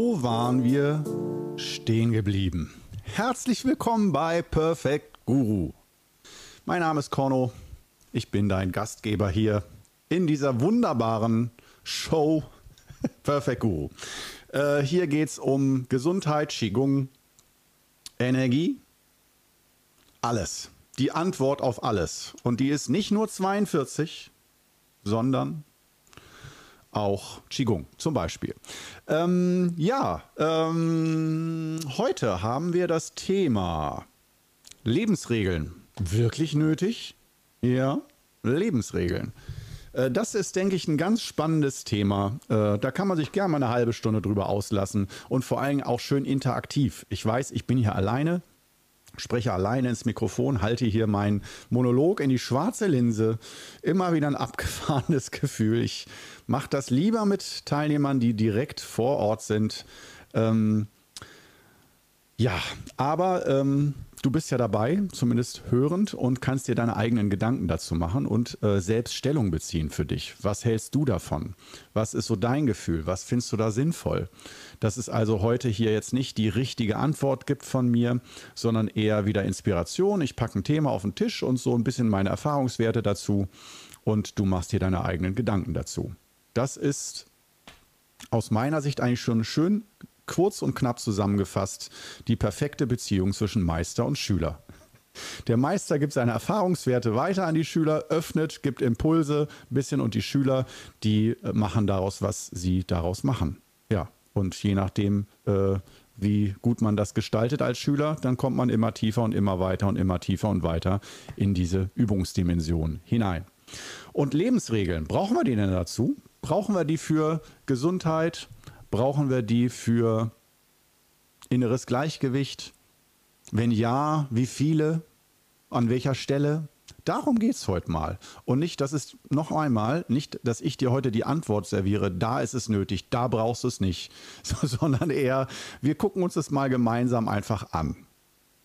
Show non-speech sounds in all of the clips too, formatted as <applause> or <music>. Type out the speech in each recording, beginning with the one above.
Waren wir stehen geblieben? Herzlich willkommen bei Perfect Guru. Mein Name ist Korno. Ich bin dein Gastgeber hier in dieser wunderbaren Show <laughs> Perfect Guru. Äh, hier geht es um Gesundheit, Qigong, Energie, alles. Die Antwort auf alles. Und die ist nicht nur 42, sondern auch Qigong zum Beispiel. Ähm, ja, ähm, heute haben wir das Thema Lebensregeln. Wirklich nötig? Ja, Lebensregeln. Äh, das ist, denke ich, ein ganz spannendes Thema. Äh, da kann man sich gerne mal eine halbe Stunde drüber auslassen und vor allem auch schön interaktiv. Ich weiß, ich bin hier alleine, spreche alleine ins Mikrofon, halte hier meinen Monolog in die schwarze Linse. Immer wieder ein abgefahrenes <laughs> Gefühl. Ich mache das lieber mit Teilnehmern, die direkt vor Ort sind. Ähm, ja, aber ähm, du bist ja dabei, zumindest hörend, und kannst dir deine eigenen Gedanken dazu machen und äh, selbst Stellung beziehen für dich. Was hältst du davon? Was ist so dein Gefühl? Was findest du da sinnvoll? Dass es also heute hier jetzt nicht die richtige Antwort gibt von mir, sondern eher wieder Inspiration. Ich packe ein Thema auf den Tisch und so ein bisschen meine Erfahrungswerte dazu und du machst dir deine eigenen Gedanken dazu. Das ist aus meiner Sicht eigentlich schon schön kurz und knapp zusammengefasst die perfekte Beziehung zwischen Meister und Schüler. Der Meister gibt seine Erfahrungswerte weiter an die Schüler, öffnet, gibt Impulse ein bisschen und die Schüler, die äh, machen daraus, was sie daraus machen. Ja, und je nachdem, äh, wie gut man das gestaltet als Schüler, dann kommt man immer tiefer und immer weiter und immer tiefer und weiter in diese Übungsdimension hinein. Und Lebensregeln, brauchen wir die denn dazu? Brauchen wir die für Gesundheit, Brauchen wir die für inneres Gleichgewicht? Wenn ja, wie viele? An welcher Stelle? Darum geht es heute mal. Und nicht, dass es noch einmal, nicht, dass ich dir heute die Antwort serviere, da ist es nötig, da brauchst du es nicht, <laughs> sondern eher, wir gucken uns das mal gemeinsam einfach an.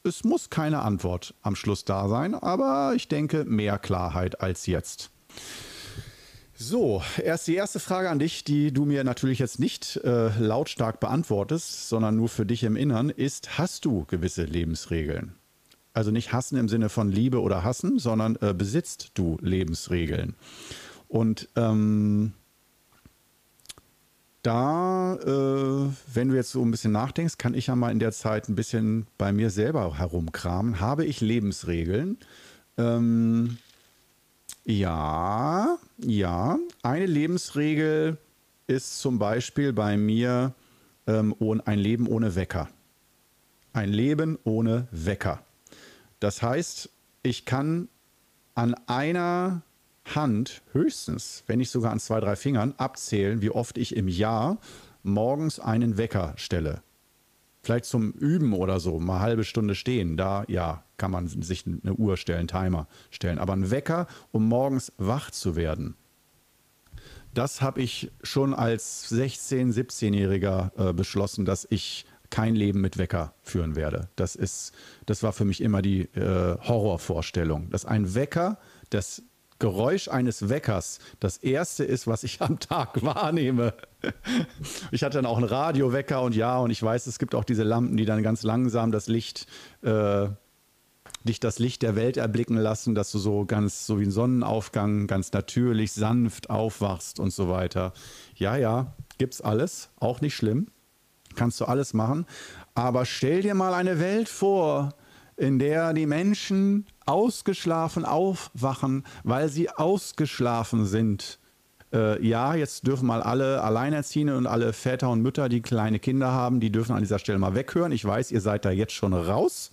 Es muss keine Antwort am Schluss da sein, aber ich denke mehr Klarheit als jetzt. So, erst die erste Frage an dich, die du mir natürlich jetzt nicht äh, lautstark beantwortest, sondern nur für dich im Innern, ist, hast du gewisse Lebensregeln? Also nicht hassen im Sinne von Liebe oder hassen, sondern äh, besitzt du Lebensregeln? Und ähm, da, äh, wenn du jetzt so ein bisschen nachdenkst, kann ich ja mal in der Zeit ein bisschen bei mir selber herumkramen. Habe ich Lebensregeln? Ähm, ja, ja. Eine Lebensregel ist zum Beispiel bei mir ähm, ein Leben ohne Wecker. Ein Leben ohne Wecker. Das heißt, ich kann an einer Hand höchstens, wenn nicht sogar an zwei, drei Fingern, abzählen, wie oft ich im Jahr morgens einen Wecker stelle. Vielleicht zum Üben oder so, mal halbe Stunde stehen. Da, ja, kann man sich eine Uhr stellen, Timer stellen. Aber ein Wecker, um morgens wach zu werden, das habe ich schon als 16-, 17-Jähriger äh, beschlossen, dass ich kein Leben mit Wecker führen werde. Das ist, das war für mich immer die äh, Horrorvorstellung, dass ein Wecker das Geräusch eines Weckers das erste ist, was ich <laughs> am Tag wahrnehme. Ich hatte dann auch einen Radiowecker und ja, und ich weiß, es gibt auch diese Lampen, die dann ganz langsam das Licht, äh, dich das Licht der Welt erblicken lassen, dass du so ganz, so wie ein Sonnenaufgang, ganz natürlich, sanft aufwachst und so weiter. Ja, ja, gibt's alles, auch nicht schlimm. Kannst du alles machen. Aber stell dir mal eine Welt vor, in der die Menschen ausgeschlafen aufwachen, weil sie ausgeschlafen sind. Äh, ja, jetzt dürfen mal alle Alleinerziehende und alle Väter und Mütter, die kleine Kinder haben, die dürfen an dieser Stelle mal weghören. Ich weiß, ihr seid da jetzt schon raus.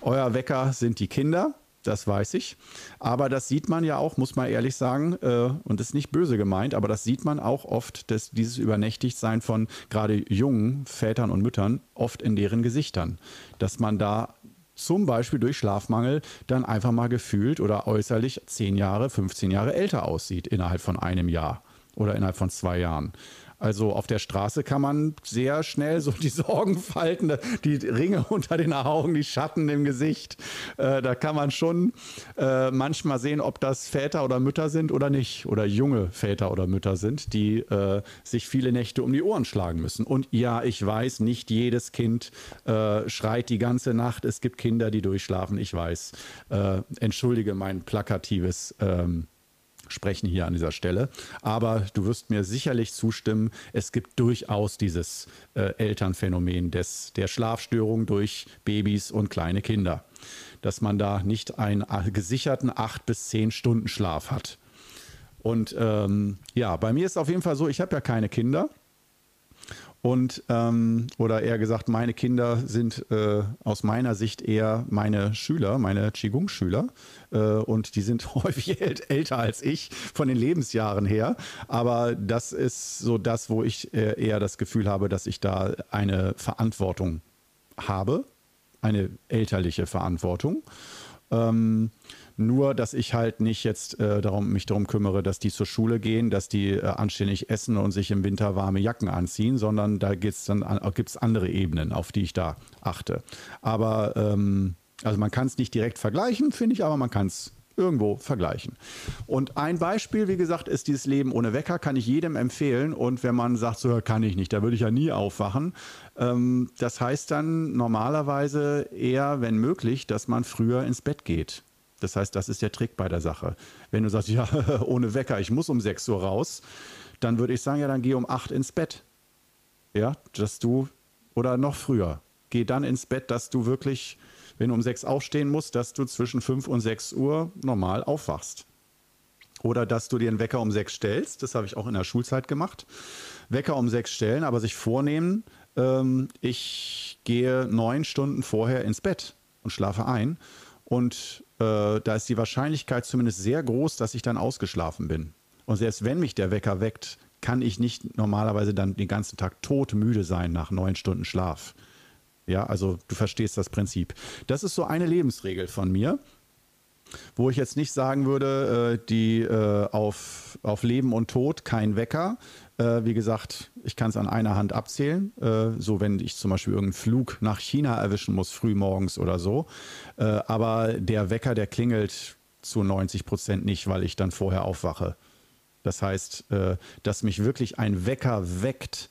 Euer Wecker sind die Kinder, das weiß ich. Aber das sieht man ja auch, muss man ehrlich sagen, äh, und das ist nicht böse gemeint, aber das sieht man auch oft, dass dieses Übernächtigtsein von gerade jungen Vätern und Müttern oft in deren Gesichtern. Dass man da zum Beispiel durch Schlafmangel dann einfach mal gefühlt oder äußerlich 10 Jahre, 15 Jahre älter aussieht innerhalb von einem Jahr oder innerhalb von zwei Jahren. Also auf der Straße kann man sehr schnell so die <laughs> Sorgen falten, die Ringe unter den Augen, die Schatten im Gesicht. Äh, da kann man schon äh, manchmal sehen, ob das Väter oder Mütter sind oder nicht. Oder junge Väter oder Mütter sind, die äh, sich viele Nächte um die Ohren schlagen müssen. Und ja, ich weiß, nicht jedes Kind äh, schreit die ganze Nacht. Es gibt Kinder, die durchschlafen. Ich weiß. Äh, entschuldige mein plakatives. Ähm, sprechen hier an dieser Stelle. Aber du wirst mir sicherlich zustimmen, es gibt durchaus dieses äh, Elternphänomen des, der Schlafstörung durch Babys und kleine Kinder. Dass man da nicht einen äh, gesicherten acht bis zehn Stunden Schlaf hat. Und ähm, ja, bei mir ist es auf jeden Fall so, ich habe ja keine Kinder. Und, ähm, oder eher gesagt, meine Kinder sind äh, aus meiner Sicht eher meine Schüler, meine Qigong-Schüler. Äh, und die sind <laughs> häufig älter als ich von den Lebensjahren her. Aber das ist so das, wo ich äh, eher das Gefühl habe, dass ich da eine Verantwortung habe, eine elterliche Verantwortung. Ähm, nur, dass ich halt nicht jetzt äh, darum, mich darum kümmere, dass die zur Schule gehen, dass die äh, anständig essen und sich im Winter warme Jacken anziehen, sondern da gibt's dann gibt es andere Ebenen, auf die ich da achte. Aber ähm, also man kann es nicht direkt vergleichen, finde ich, aber man kann es irgendwo vergleichen. Und ein Beispiel, wie gesagt, ist dieses Leben ohne Wecker, kann ich jedem empfehlen. Und wenn man sagt, so kann ich nicht, da würde ich ja nie aufwachen. Ähm, das heißt dann normalerweise eher, wenn möglich, dass man früher ins Bett geht. Das heißt, das ist der Trick bei der Sache. Wenn du sagst, <laughs> ja, ohne Wecker, ich muss um 6 Uhr raus, dann würde ich sagen, ja, dann geh um 8 ins Bett. Ja, dass du, oder noch früher, geh dann ins Bett, dass du wirklich, wenn du um 6 aufstehen musst, dass du zwischen 5 und 6 Uhr normal aufwachst. Oder dass du dir einen Wecker um 6 stellst, das habe ich auch in der Schulzeit gemacht. Wecker um 6 stellen, aber sich vornehmen, ähm, ich gehe neun Stunden vorher ins Bett und schlafe ein. Und äh, da ist die Wahrscheinlichkeit zumindest sehr groß, dass ich dann ausgeschlafen bin. Und selbst wenn mich der Wecker weckt, kann ich nicht normalerweise dann den ganzen Tag todmüde sein nach neun Stunden Schlaf. Ja, also du verstehst das Prinzip. Das ist so eine Lebensregel von mir, wo ich jetzt nicht sagen würde, äh, die äh, auf, auf Leben und Tod kein Wecker, äh, wie gesagt, ich kann es an einer Hand abzählen. Äh, so, wenn ich zum Beispiel irgendeinen Flug nach China erwischen muss, früh morgens oder so. Aber der Wecker, der klingelt zu 90 Prozent nicht, weil ich dann vorher aufwache. Das heißt, dass mich wirklich ein Wecker weckt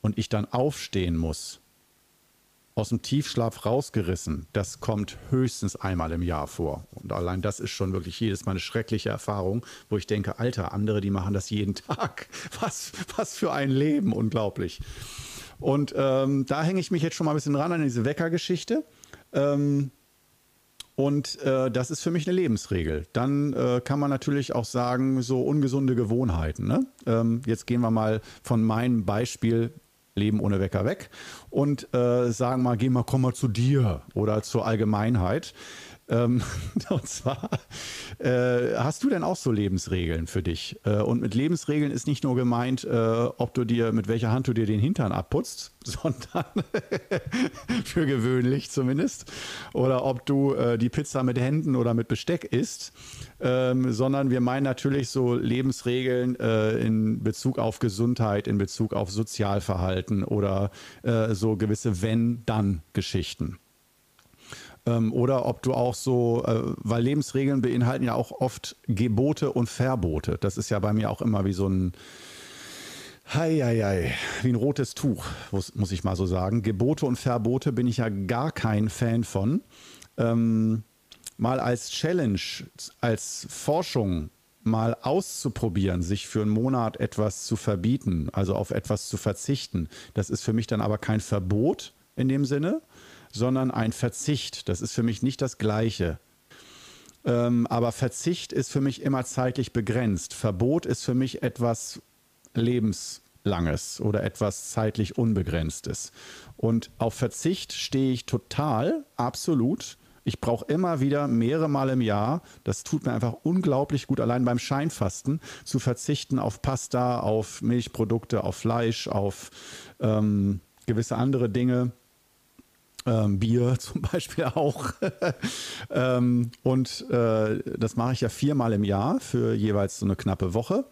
und ich dann aufstehen muss, aus dem Tiefschlaf rausgerissen, das kommt höchstens einmal im Jahr vor. Und allein das ist schon wirklich jedes Mal eine schreckliche Erfahrung, wo ich denke, Alter, andere, die machen das jeden <laughs> Tag. Was, was für ein Leben, unglaublich. Und ähm, da hänge ich mich jetzt schon mal ein bisschen ran an diese Weckergeschichte. Ähm, und äh, das ist für mich eine Lebensregel. Dann äh, kann man natürlich auch sagen, so ungesunde Gewohnheiten. Ne? Ähm, jetzt gehen wir mal von meinem Beispiel Leben ohne Wecker weg und äh, sagen mal, geh mal, komm mal zu dir oder zur Allgemeinheit. Ähm, <laughs> und zwar, äh, hast du denn auch so Lebensregeln für dich? Äh, und mit Lebensregeln ist nicht nur gemeint, äh, ob du dir, mit welcher Hand du dir den Hintern abputzt, <laughs> sondern <laughs> für gewöhnlich zumindest, oder ob du äh, die Pizza mit Händen oder mit Besteck isst, ähm, sondern wir meinen natürlich so Lebensregeln äh, in Bezug auf Gesundheit, in Bezug auf Sozialverhalten oder äh, so gewisse Wenn-Dann-Geschichten ähm, oder ob du auch so, äh, weil Lebensregeln beinhalten ja auch oft Gebote und Verbote. Das ist ja bei mir auch immer wie so ein, Heieiei, wie ein rotes Tuch, muss, muss ich mal so sagen. Gebote und Verbote bin ich ja gar kein Fan von. Ähm, mal als Challenge, als Forschung mal auszuprobieren, sich für einen Monat etwas zu verbieten, also auf etwas zu verzichten. Das ist für mich dann aber kein Verbot in dem Sinne, sondern ein Verzicht. Das ist für mich nicht das Gleiche. Ähm, aber Verzicht ist für mich immer zeitlich begrenzt. Verbot ist für mich etwas Lebenslanges oder etwas zeitlich Unbegrenztes. Und auf Verzicht stehe ich total, absolut. Ich brauche immer wieder mehrere Mal im Jahr, das tut mir einfach unglaublich gut, allein beim Scheinfasten zu verzichten auf Pasta, auf Milchprodukte, auf Fleisch, auf ähm, gewisse andere Dinge ähm, Bier <laughs> zum Beispiel auch. <laughs> ähm, und äh, das mache ich ja viermal im Jahr für jeweils so eine knappe Woche.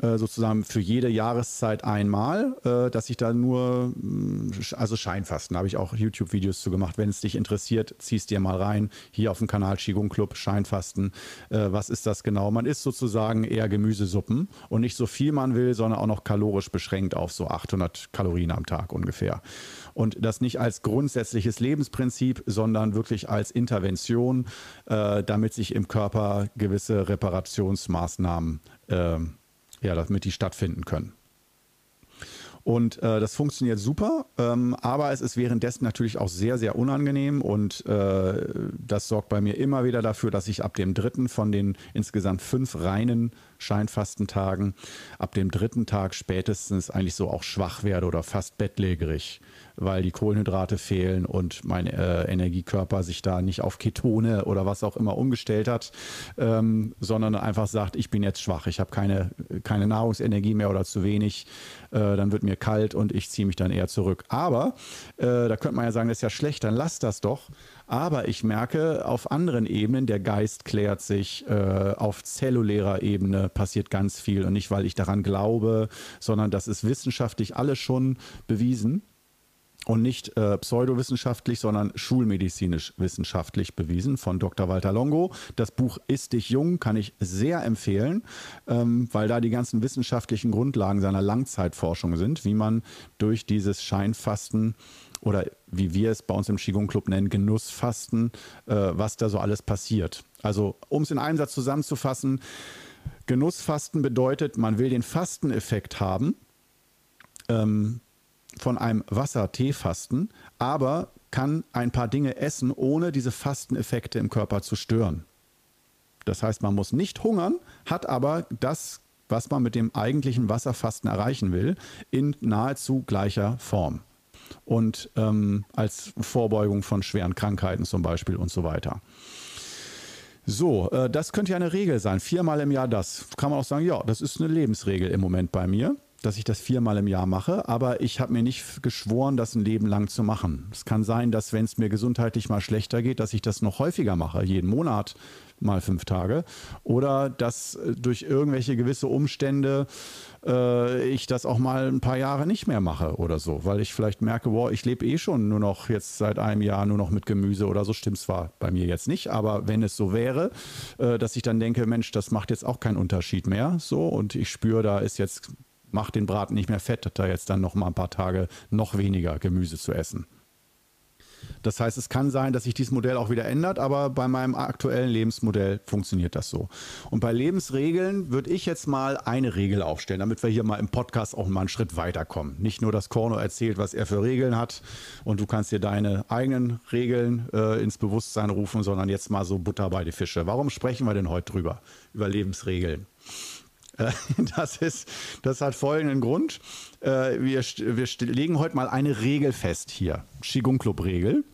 Äh, sozusagen für jede Jahreszeit einmal, äh, dass ich da nur, mm, also Scheinfasten, habe ich auch YouTube-Videos zu gemacht. Wenn es dich interessiert, ziehst dir mal rein. Hier auf dem Kanal Qigong Club, Scheinfasten. Äh, was ist das genau? Man isst sozusagen eher Gemüsesuppen und nicht so viel man will, sondern auch noch kalorisch beschränkt auf so 800 Kalorien am Tag ungefähr. Und das nicht als grundsätzliches Lebensprinzip, sondern wirklich als Intervention, damit sich im Körper gewisse Reparationsmaßnahmen äh, ja, damit die stattfinden können. Und äh, das funktioniert super, ähm, aber es ist währenddessen natürlich auch sehr, sehr unangenehm und äh, das sorgt bei mir immer wieder dafür, dass ich ab dem dritten von den insgesamt fünf reinen Scheinfastentagen, ab dem dritten Tag spätestens eigentlich so auch schwach werde oder fast bettlägerig weil die Kohlenhydrate fehlen und mein äh, Energiekörper sich da nicht auf Ketone oder was auch immer umgestellt hat, ähm, sondern einfach sagt, ich bin jetzt schwach, ich habe keine, keine Nahrungsenergie mehr oder zu wenig, äh, dann wird mir kalt und ich ziehe mich dann eher zurück. Aber äh, da könnte man ja sagen, das ist ja schlecht, dann lass das doch. Aber ich merke auf anderen Ebenen, der Geist klärt sich, äh, auf zellulärer Ebene passiert ganz viel und nicht, weil ich daran glaube, sondern das ist wissenschaftlich alles schon bewiesen und nicht äh, pseudowissenschaftlich, sondern schulmedizinisch wissenschaftlich bewiesen von Dr. Walter Longo. Das Buch Ist dich jung kann ich sehr empfehlen, ähm, weil da die ganzen wissenschaftlichen Grundlagen seiner Langzeitforschung sind, wie man durch dieses Scheinfasten oder wie wir es bei uns im Qigong Club nennen, Genussfasten, äh, was da so alles passiert. Also um es in einem Satz zusammenzufassen, Genussfasten bedeutet, man will den Fasteneffekt haben. Ähm, von einem Wasser-Tee-Fasten, aber kann ein paar Dinge essen, ohne diese Fasteneffekte im Körper zu stören. Das heißt, man muss nicht hungern, hat aber das, was man mit dem eigentlichen Wasserfasten erreichen will, in nahezu gleicher Form. Und ähm, als Vorbeugung von schweren Krankheiten zum Beispiel und so weiter. So, äh, das könnte ja eine Regel sein. Viermal im Jahr das. Kann man auch sagen, ja, das ist eine Lebensregel im Moment bei mir dass ich das viermal im Jahr mache, aber ich habe mir nicht geschworen, das ein Leben lang zu machen. Es kann sein, dass wenn es mir gesundheitlich mal schlechter geht, dass ich das noch häufiger mache, jeden Monat mal fünf Tage, oder dass äh, durch irgendwelche gewisse Umstände äh, ich das auch mal ein paar Jahre nicht mehr mache oder so, weil ich vielleicht merke, boah, ich lebe eh schon nur noch jetzt seit einem Jahr nur noch mit Gemüse oder so. Stimmt zwar bei mir jetzt nicht, aber wenn es so wäre, äh, dass ich dann denke, Mensch, das macht jetzt auch keinen Unterschied mehr, so und ich spüre, da ist jetzt macht den Braten nicht mehr fett, da jetzt dann noch mal ein paar Tage noch weniger Gemüse zu essen. Das heißt, es kann sein, dass sich dieses Modell auch wieder ändert, aber bei meinem aktuellen Lebensmodell funktioniert das so. Und bei Lebensregeln würde ich jetzt mal eine Regel aufstellen, damit wir hier mal im Podcast auch mal einen Schritt weiterkommen. Nicht nur, dass Korno erzählt, was er für Regeln hat und du kannst dir deine eigenen Regeln äh, ins Bewusstsein rufen, sondern jetzt mal so Butter bei die Fische. Warum sprechen wir denn heute drüber? Über Lebensregeln. <laughs> Das, ist, das hat folgenden Grund. Äh, wir, wir legen heute mal eine Regel fest hier. Qigong Club Regel.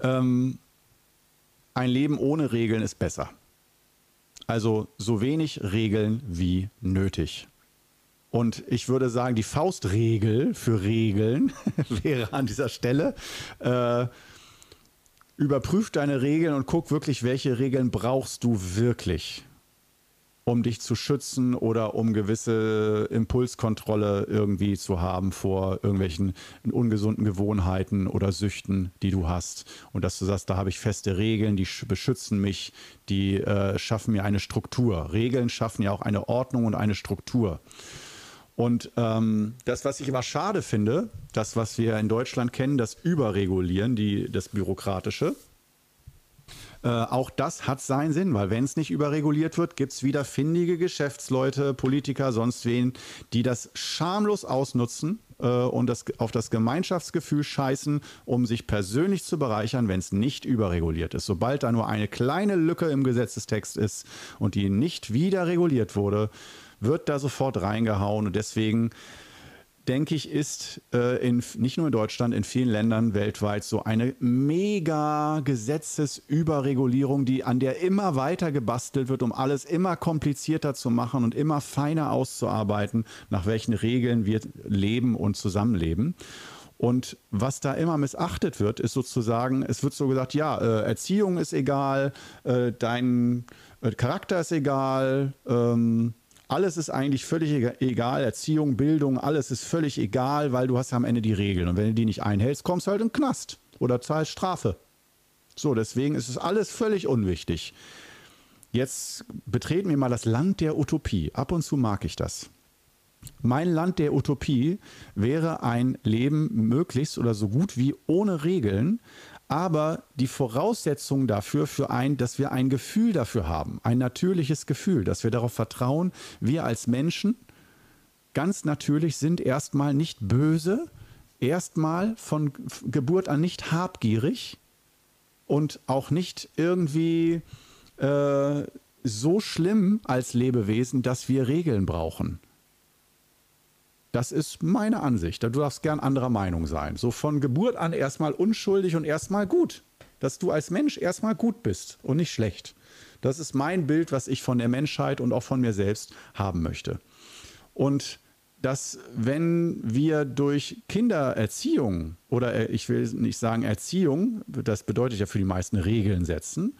Ähm, ein Leben ohne Regeln ist besser. Also so wenig Regeln wie nötig. Und ich würde sagen, die Faustregel für Regeln <laughs> wäre an dieser Stelle, äh, überprüf deine Regeln und guck wirklich, welche Regeln brauchst du wirklich um dich zu schützen oder um gewisse Impulskontrolle irgendwie zu haben vor irgendwelchen ungesunden Gewohnheiten oder Süchten, die du hast. Und dass du sagst, da habe ich feste Regeln, die beschützen mich, die äh, schaffen mir eine Struktur. Regeln schaffen ja auch eine Ordnung und eine Struktur. Und ähm, das, was ich immer schade finde, das, was wir in Deutschland kennen, das Überregulieren, die, das Bürokratische, äh, auch das hat seinen Sinn, weil wenn es nicht überreguliert wird, gibt es wieder findige Geschäftsleute, Politiker, sonst wen, die das schamlos ausnutzen äh, und das, auf das Gemeinschaftsgefühl scheißen, um sich persönlich zu bereichern, wenn es nicht überreguliert ist. Sobald da nur eine kleine Lücke im Gesetzestext ist und die nicht wieder reguliert wurde, wird da sofort reingehauen und deswegen denke ich, ist äh, in, nicht nur in Deutschland, in vielen Ländern weltweit so eine mega Gesetzesüberregulierung, die an der immer weiter gebastelt wird, um alles immer komplizierter zu machen und immer feiner auszuarbeiten, nach welchen Regeln wir leben und zusammenleben. Und was da immer missachtet wird, ist sozusagen, es wird so gesagt, ja, äh, Erziehung ist egal, äh, dein äh, Charakter ist egal, ähm, alles ist eigentlich völlig egal, Erziehung, Bildung, alles ist völlig egal, weil du hast ja am Ende die Regeln. Und wenn du die nicht einhältst, kommst du halt in den Knast oder zahlst Strafe. So, deswegen ist es alles völlig unwichtig. Jetzt betreten wir mal das Land der Utopie. Ab und zu mag ich das. Mein Land der Utopie wäre ein Leben möglichst oder so gut wie ohne Regeln, aber die Voraussetzung dafür, für ein, dass wir ein Gefühl dafür haben, ein natürliches Gefühl, dass wir darauf vertrauen, wir als Menschen ganz natürlich sind erstmal nicht böse, erstmal von Geburt an nicht habgierig und auch nicht irgendwie äh, so schlimm als Lebewesen, dass wir Regeln brauchen. Das ist meine Ansicht. Du darfst gern anderer Meinung sein. So von Geburt an erstmal unschuldig und erstmal gut. Dass du als Mensch erstmal gut bist und nicht schlecht. Das ist mein Bild, was ich von der Menschheit und auch von mir selbst haben möchte. Und dass wenn wir durch Kindererziehung oder äh, ich will nicht sagen Erziehung, das bedeutet ja für die meisten Regeln setzen,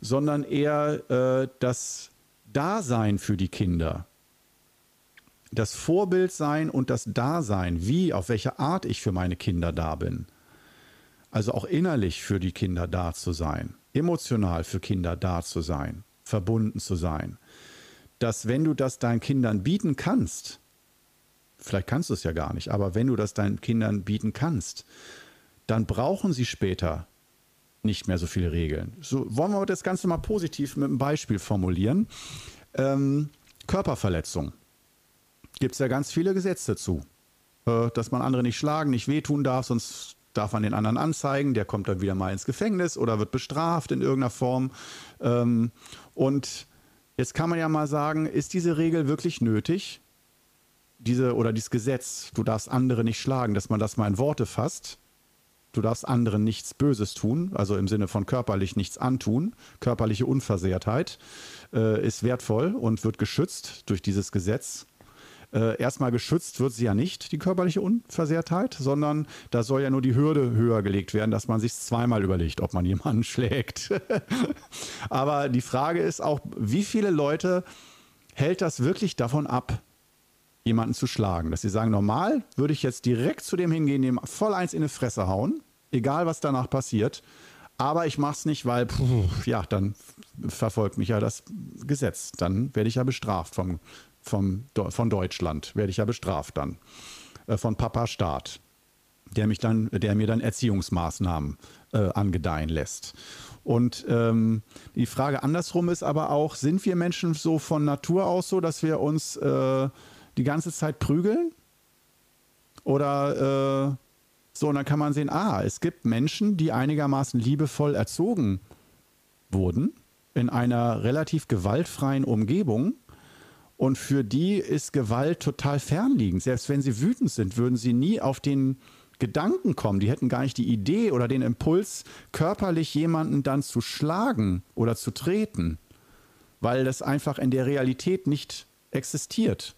sondern eher äh, das Dasein für die Kinder das Vorbild sein und das Dasein, wie, auf welche Art ich für meine Kinder da bin. Also auch innerlich für die Kinder da zu sein, emotional für Kinder da zu sein, verbunden zu sein. Dass wenn du das deinen Kindern bieten kannst, vielleicht kannst du es ja gar nicht, aber wenn du das deinen Kindern bieten kannst, dann brauchen sie später nicht mehr so viele Regeln. So wollen wir das Ganze mal positiv mit einem Beispiel formulieren. Ähm, Körperverletzung gibt es ja ganz viele Gesetze zu. Äh, dass man andere nicht schlagen, nicht wehtun darf, sonst darf man den anderen anzeigen, der kommt dann wieder mal ins Gefängnis oder wird bestraft in irgendeiner Form. Ähm, und jetzt kann man ja mal sagen, ist diese Regel wirklich nötig? Diese oder dieses Gesetz, du darfst andere nicht schlagen, dass man das mal in Worte fasst. Du darfst anderen nichts Böses tun, also im Sinne von körperlich nichts antun. Körperliche Unversehrtheit äh, ist wertvoll und wird geschützt durch dieses Gesetz. Äh, erstmal geschützt wird sie ja nicht, die körperliche Unversehrtheit, sondern da soll ja nur die Hürde höher gelegt werden, dass man sich zweimal überlegt, ob man jemanden <laughs> schlägt. <laughs> Aber die Frage ist auch, wie viele Leute hält das wirklich davon ab, jemanden zu schlagen? Dass sie sagen, normal würde ich jetzt direkt zu dem hingehen, dem voll eins in die Fresse hauen, egal was danach passiert. Aber ich mache es nicht, weil, puh, ja, dann verfolgt mich ja das Gesetz. Dann werde ich ja bestraft vom vom, von Deutschland, werde ich ja bestraft dann, äh, von Papa Staat, der, mich dann, der mir dann Erziehungsmaßnahmen äh, angedeihen lässt. Und ähm, die Frage andersrum ist aber auch, sind wir Menschen so von Natur aus so, dass wir uns äh, die ganze Zeit prügeln? Oder äh, so, und dann kann man sehen, ah, es gibt Menschen, die einigermaßen liebevoll erzogen wurden in einer relativ gewaltfreien Umgebung und für die ist Gewalt total fernliegend. Selbst wenn sie wütend sind, würden sie nie auf den Gedanken kommen. Die hätten gar nicht die Idee oder den Impuls, körperlich jemanden dann zu schlagen oder zu treten, weil das einfach in der Realität nicht existiert.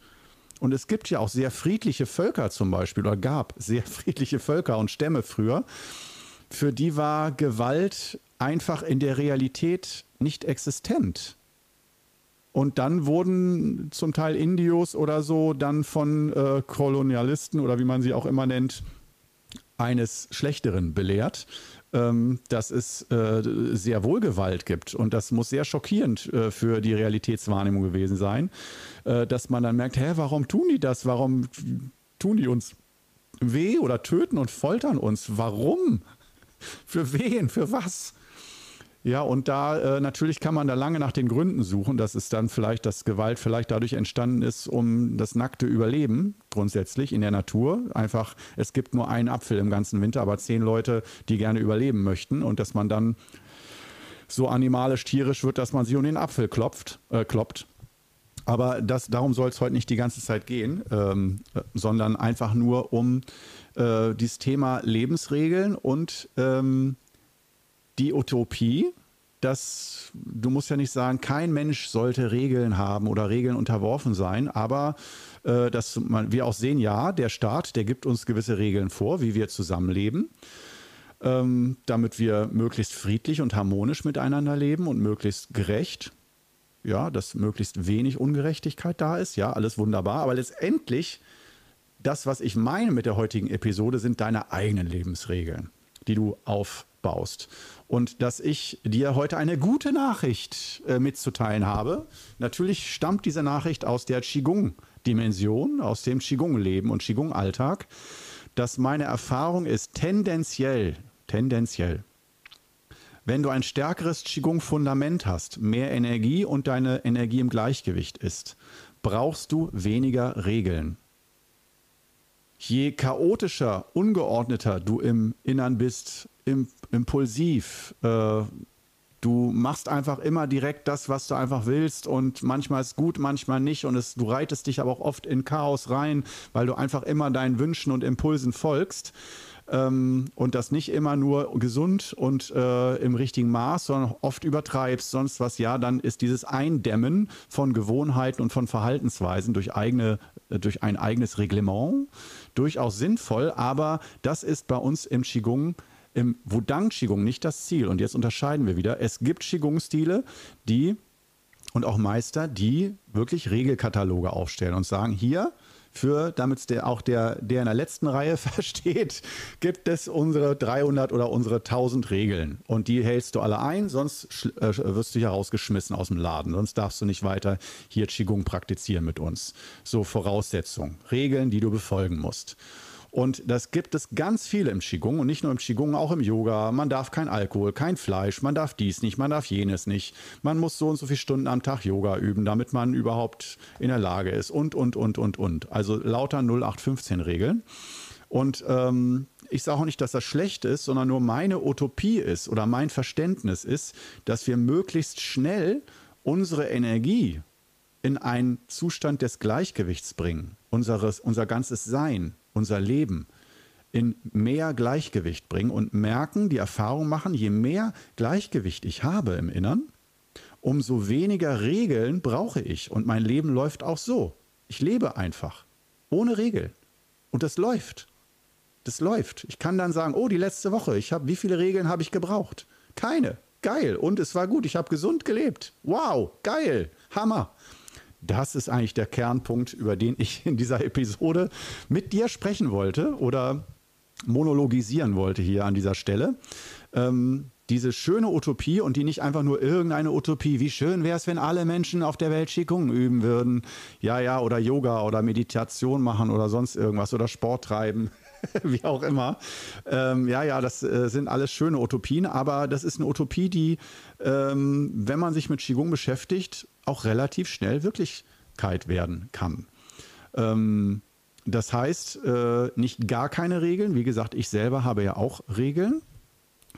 Und es gibt ja auch sehr friedliche Völker zum Beispiel, oder gab sehr <laughs> friedliche Völker und Stämme früher, für die war Gewalt einfach in der Realität nicht existent. Und dann wurden zum Teil Indios oder so dann von äh, Kolonialisten oder wie man sie auch immer nennt, eines Schlechteren belehrt, ähm, dass es äh, sehr wohl Gewalt gibt. Und das muss sehr schockierend äh, für die Realitätswahrnehmung gewesen sein, äh, dass man dann merkt, hä, warum tun die das? Warum tun die uns weh oder töten und foltern uns? Warum? Für wen? Für was? Ja, und da äh, natürlich kann man da lange nach den Gründen suchen, dass es dann vielleicht, dass Gewalt vielleicht dadurch entstanden ist, um das nackte Überleben grundsätzlich in der Natur. Einfach, es gibt nur einen Apfel im ganzen Winter, aber zehn Leute, die gerne überleben möchten und dass man dann so animalisch, tierisch wird, dass man sich um den Apfel klopft, äh, kloppt. Aber das, darum soll es heute nicht die ganze Zeit gehen, ähm, äh, sondern einfach nur um äh, dieses Thema Lebensregeln und ähm, die Utopie, dass du musst ja nicht sagen, kein Mensch sollte Regeln haben oder Regeln unterworfen sein, aber äh, dass man, wir auch sehen, ja, der Staat, der gibt uns gewisse Regeln vor, wie wir zusammenleben, ähm, damit wir möglichst friedlich und harmonisch miteinander leben und möglichst gerecht. ja, dass möglichst wenig Ungerechtigkeit da ist. Ja, alles wunderbar. Aber letztendlich, das, was ich meine mit der heutigen Episode, sind deine eigenen Lebensregeln, die du aufbaust. Und dass ich dir heute eine gute Nachricht äh, mitzuteilen habe. Natürlich stammt diese Nachricht aus der Qigong-Dimension, aus dem Qigong-Leben und Qigong-Alltag, dass meine Erfahrung ist tendenziell, tendenziell, wenn du ein stärkeres Qigong-Fundament hast, mehr Energie und deine Energie im Gleichgewicht ist, brauchst du weniger Regeln. Je chaotischer, ungeordneter du im Innern bist, impulsiv, äh, du machst einfach immer direkt das, was du einfach willst und manchmal ist gut, manchmal nicht und es, du reitest dich aber auch oft in Chaos rein, weil du einfach immer deinen Wünschen und Impulsen folgst ähm, und das nicht immer nur gesund und äh, im richtigen Maß, sondern oft übertreibst, sonst was, ja, dann ist dieses Eindämmen von Gewohnheiten und von Verhaltensweisen durch, eigene, äh, durch ein eigenes Reglement durchaus sinnvoll, aber das ist bei uns im Qigong im Wudang Qigong nicht das Ziel. Und jetzt unterscheiden wir wieder. Es gibt Qigong-Stile, die und auch Meister, die wirklich Regelkataloge aufstellen und sagen, hier für, damit der, auch der, der in der letzten Reihe <laughs> versteht, gibt es unsere 300 oder unsere 1000 Regeln. Und die hältst du alle ein, sonst äh, wirst du hier rausgeschmissen aus dem Laden. Sonst darfst du nicht weiter hier Qigong praktizieren mit uns. So Voraussetzungen, Regeln, die du befolgen musst. Und das gibt es ganz viele im Qigong und nicht nur im Qigong, auch im Yoga. Man darf kein Alkohol, kein Fleisch, man darf dies nicht, man darf jenes nicht. Man muss so und so viele Stunden am Tag Yoga üben, damit man überhaupt in der Lage ist und, und, und, und, und. Also lauter 0815 Regeln. Und ähm, ich sage auch nicht, dass das schlecht ist, sondern nur meine Utopie ist oder mein Verständnis ist, dass wir möglichst schnell unsere Energie in einen Zustand des Gleichgewichts bringen, unseres, unser ganzes Sein, unser Leben in mehr Gleichgewicht bringen und merken, die Erfahrung machen, je mehr Gleichgewicht ich habe im Innern, umso weniger Regeln brauche ich. Und mein Leben läuft auch so. Ich lebe einfach, ohne Regeln. Und das läuft. Das läuft. Ich kann dann sagen, oh, die letzte Woche, ich habe, wie viele Regeln habe ich gebraucht? Keine. Geil. Und es war gut. Ich habe gesund gelebt. Wow. Geil. Hammer. Das ist eigentlich der Kernpunkt, über den ich in dieser Episode mit dir sprechen wollte oder monologisieren wollte hier an dieser Stelle. Ähm, diese schöne Utopie und die nicht einfach nur irgendeine Utopie. Wie schön wäre es, wenn alle Menschen auf der Welt Qigong üben würden. Ja, ja, oder Yoga oder Meditation machen oder sonst irgendwas oder Sport treiben. <laughs> wie auch immer. Ähm, ja, ja, das äh, sind alles schöne Utopien, aber das ist eine Utopie, die, ähm, wenn man sich mit Qigong beschäftigt, auch relativ schnell Wirklichkeit werden kann. Ähm, das heißt, äh, nicht gar keine Regeln. Wie gesagt, ich selber habe ja auch Regeln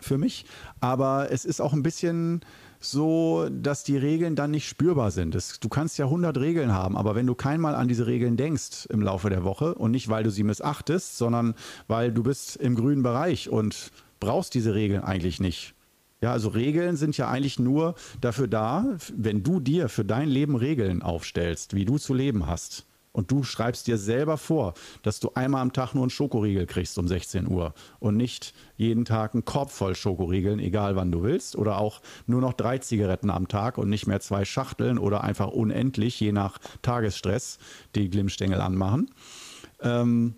für mich, aber es ist auch ein bisschen so, dass die Regeln dann nicht spürbar sind. Das, du kannst ja 100 Regeln haben, aber wenn du keinmal an diese Regeln denkst im Laufe der Woche und nicht, weil du sie missachtest, sondern weil du bist im grünen Bereich und brauchst diese Regeln eigentlich nicht. Ja, also Regeln sind ja eigentlich nur dafür da, wenn du dir für dein Leben Regeln aufstellst, wie du zu leben hast. Und du schreibst dir selber vor, dass du einmal am Tag nur einen Schokoriegel kriegst um 16 Uhr und nicht jeden Tag einen Korb voll Schokoriegeln, egal wann du willst. Oder auch nur noch drei Zigaretten am Tag und nicht mehr zwei Schachteln oder einfach unendlich, je nach Tagesstress, die Glimmstängel anmachen. Ähm,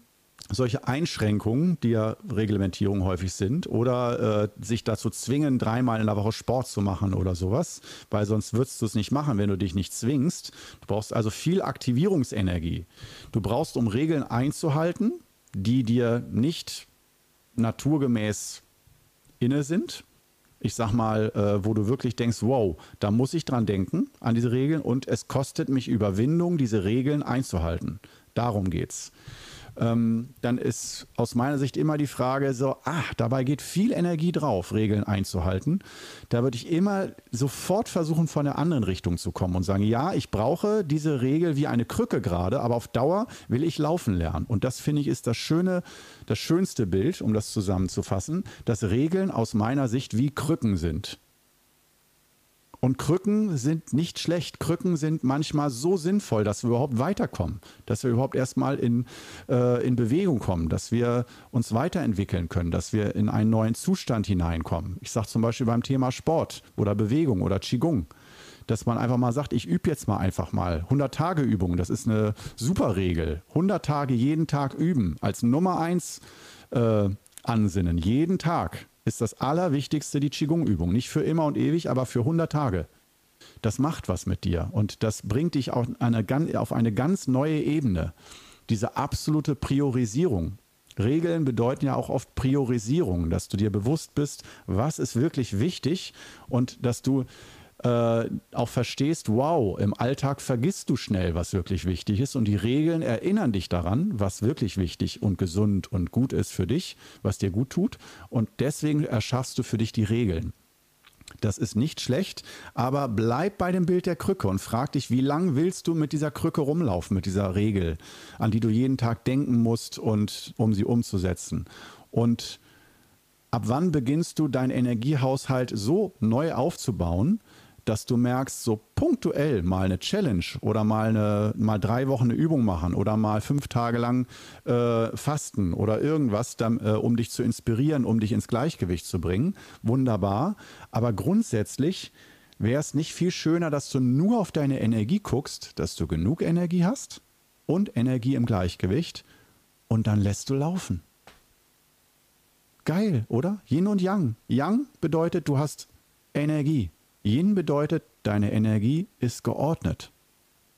solche Einschränkungen, die ja Reglementierung häufig sind, oder äh, sich dazu zwingen, dreimal in der Woche Sport zu machen oder sowas, weil sonst würdest du es nicht machen, wenn du dich nicht zwingst. Du brauchst also viel Aktivierungsenergie. Du brauchst, um Regeln einzuhalten, die dir nicht naturgemäß inne sind. Ich sag mal, äh, wo du wirklich denkst, wow, da muss ich dran denken, an diese Regeln, und es kostet mich Überwindung, diese Regeln einzuhalten. Darum geht's ähm, dann ist aus meiner Sicht immer die Frage so, ach, dabei geht viel Energie drauf, Regeln einzuhalten. Da würde ich immer sofort versuchen, von der anderen Richtung zu kommen und sagen, ja, ich brauche diese Regel wie eine Krücke gerade, aber auf Dauer will ich laufen lernen. Und das finde ich ist das schöne, das schönste Bild, um das zusammenzufassen, dass Regeln aus meiner Sicht wie Krücken sind. Und Krücken sind nicht schlecht. Krücken sind manchmal so sinnvoll, dass wir überhaupt weiterkommen, dass wir überhaupt erstmal in, äh, in Bewegung kommen, dass wir uns weiterentwickeln können, dass wir in einen neuen Zustand hineinkommen. Ich sage zum Beispiel beim Thema Sport oder Bewegung oder Qigong. dass man einfach mal sagt, ich übe jetzt mal einfach mal 100 Tage Übung. Das ist eine super Regel. 100 Tage jeden Tag üben als Nummer eins äh, ansinnen. Jeden Tag ist das Allerwichtigste die Qigong-Übung. Nicht für immer und ewig, aber für 100 Tage. Das macht was mit dir und das bringt dich auf eine, auf eine ganz neue Ebene. Diese absolute Priorisierung. Regeln bedeuten ja auch oft Priorisierung, dass du dir bewusst bist, was ist wirklich wichtig und dass du äh, auch verstehst, wow, im Alltag vergisst du schnell, was wirklich wichtig ist und die Regeln erinnern dich daran, was wirklich wichtig und gesund und gut ist für dich, was dir gut tut und deswegen erschaffst du für dich die Regeln. Das ist nicht schlecht, aber bleib bei dem Bild der Krücke und frag dich, wie lang willst du mit dieser Krücke rumlaufen, mit dieser Regel, an die du jeden Tag denken musst und um sie umzusetzen. Und ab wann beginnst du deinen Energiehaushalt so neu aufzubauen, dass du merkst, so punktuell mal eine Challenge oder mal, eine, mal drei Wochen eine Übung machen oder mal fünf Tage lang äh, fasten oder irgendwas, dann, äh, um dich zu inspirieren, um dich ins Gleichgewicht zu bringen. Wunderbar. Aber grundsätzlich wäre es nicht viel schöner, dass du nur auf deine Energie guckst, dass du genug Energie hast und Energie im Gleichgewicht und dann lässt du laufen. Geil, oder? Yin und Yang. Yang bedeutet, du hast Energie. Yin bedeutet, deine Energie ist geordnet.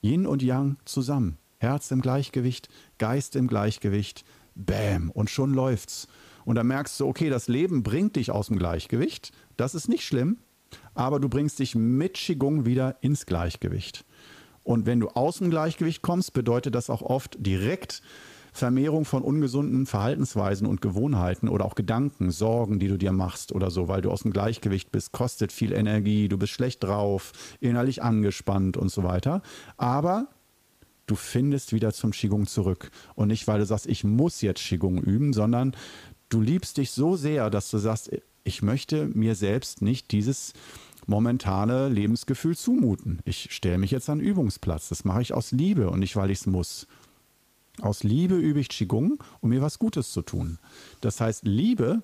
Yin und Yang zusammen. Herz im Gleichgewicht, Geist im Gleichgewicht. Bäm. Und schon läuft's. Und dann merkst du, okay, das Leben bringt dich aus dem Gleichgewicht. Das ist nicht schlimm. Aber du bringst dich mit Qigong wieder ins Gleichgewicht. Und wenn du aus dem Gleichgewicht kommst, bedeutet das auch oft direkt Vermehrung von ungesunden Verhaltensweisen und Gewohnheiten oder auch Gedanken, Sorgen, die du dir machst oder so, weil du aus dem Gleichgewicht bist, kostet viel Energie, du bist schlecht drauf, innerlich angespannt und so weiter. Aber du findest wieder zum Qigong zurück. Und nicht, weil du sagst, ich muss jetzt Qigong üben, sondern du liebst dich so sehr, dass du sagst, ich möchte mir selbst nicht dieses momentane Lebensgefühl zumuten. Ich stelle mich jetzt an den Übungsplatz. Das mache ich aus Liebe und nicht, weil ich es muss. Aus Liebe übe ich Qigong, um mir was Gutes zu tun. Das heißt, Liebe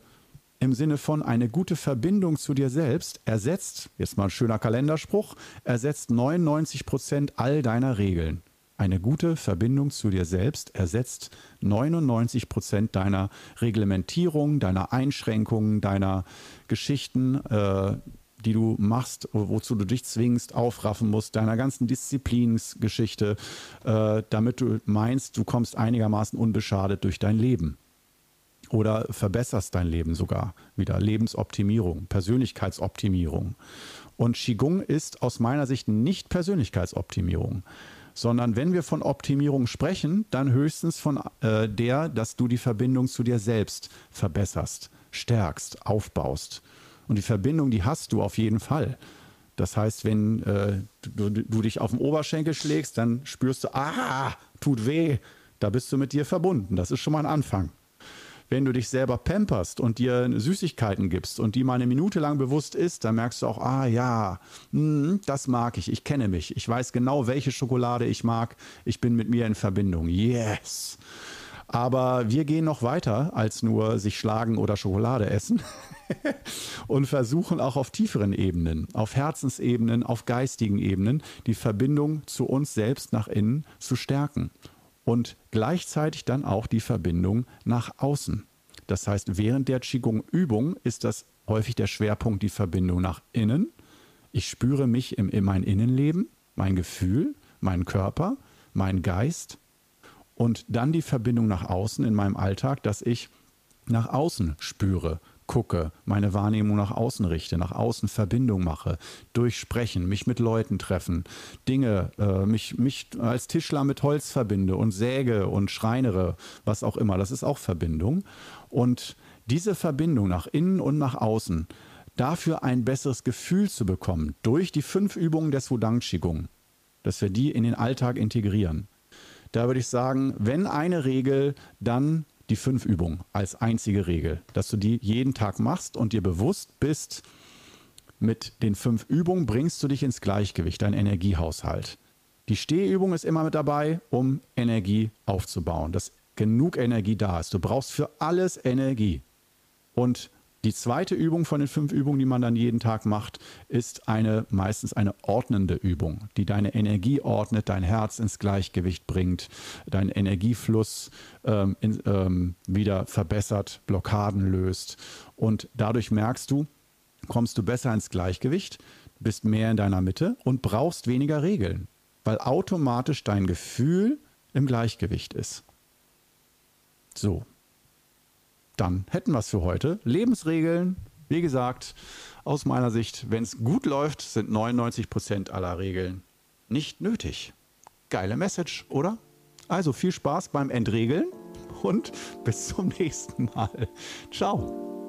im Sinne von eine gute Verbindung zu dir selbst ersetzt, jetzt mal ein schöner Kalenderspruch, ersetzt 99 Prozent all deiner Regeln. Eine gute Verbindung zu dir selbst ersetzt 99 Prozent deiner Reglementierung, deiner Einschränkungen, deiner Geschichten, äh, die du machst, wozu du dich zwingst, aufraffen musst, deiner ganzen Disziplinsgeschichte, äh, damit du meinst, du kommst einigermaßen unbeschadet durch dein Leben. Oder verbesserst dein Leben sogar wieder. Lebensoptimierung, Persönlichkeitsoptimierung. Und Qigong ist aus meiner Sicht nicht Persönlichkeitsoptimierung, sondern wenn wir von Optimierung sprechen, dann höchstens von äh, der, dass du die Verbindung zu dir selbst verbesserst, stärkst, aufbaust und die Verbindung, die hast du auf jeden Fall. Das heißt, wenn äh, du, du, dich auf den Oberschenkel schlägst, dann spürst du, ah, tut weh. Da bist du mit dir verbunden. Das ist schon mal ein Anfang. Wenn du dich selber pamperst und dir Süßigkeiten gibst und die mal eine Minute lang bewusst isst, dann merkst du auch, ah ja, hm, das mag ich, ich kenne mich, ich weiß genau, welche Schokolade ich mag, ich bin mit mir in Verbindung. Yes. Aber wir gehen noch weiter als nur sich schlagen oder Schokolade essen <laughs> und versuchen auch auf tieferen Ebenen, auf Herzensebenen, auf geistigen Ebenen die Verbindung zu uns selbst nach innen zu stärken und gleichzeitig dann auch die Verbindung nach außen. Das heißt, während der Qigong-Übung ist das häufig der Schwerpunkt die Verbindung nach innen. Ich spüre mich in mein Innenleben, mein Gefühl, meinen Körper, meinen Geist und dann die Verbindung nach außen in meinem Alltag, dass ich nach außen spüre, gucke, meine Wahrnehmung nach außen richte, nach außen Verbindung mache, durchsprechen, mich mit Leuten treffen, Dinge, äh, mich, mich als Tischler mit Holz verbinde und säge und schreinere, was auch immer. Das ist auch Verbindung. Und diese Verbindung nach innen und nach außen, dafür ein besseres Gefühl zu bekommen, durch die fünf Übungen des Wudang Qigong, dass wir die in den Alltag integrieren. Da würde ich sagen, wenn eine Regel, dann die fünf Übungen als einzige Regel, dass du die jeden Tag machst und dir bewusst bist, mit den fünf Übungen bringst du dich ins Gleichgewicht, dein Energiehaushalt. Die Stehübung ist immer mit dabei, um Energie aufzubauen, dass genug Energie da ist. Du brauchst für alles Energie. Und Die zweite Übung von den fünf Übungen, die man dann jeden Tag macht, ist eine meistens eine ordnende Übung, die deine Energie ordnet, dein Herz ins Gleichgewicht bringt, deinen Energiefluss ähm, in, ähm, wieder verbessert, Blockaden löst. Und dadurch merkst du, kommst du besser ins Gleichgewicht, bist mehr in deiner Mitte und brauchst weniger Regeln, weil automatisch dein Gefühl im Gleichgewicht ist. So, dann hätten wir es für heute. Lebensregeln, wie gesagt, aus meiner Sicht, wenn es gut läuft, sind 99 Prozent aller Regeln nicht nötig. Geile Message, oder? Also viel Spaß beim Entregeln und <laughs> bis zum nächsten Mal. Ciao.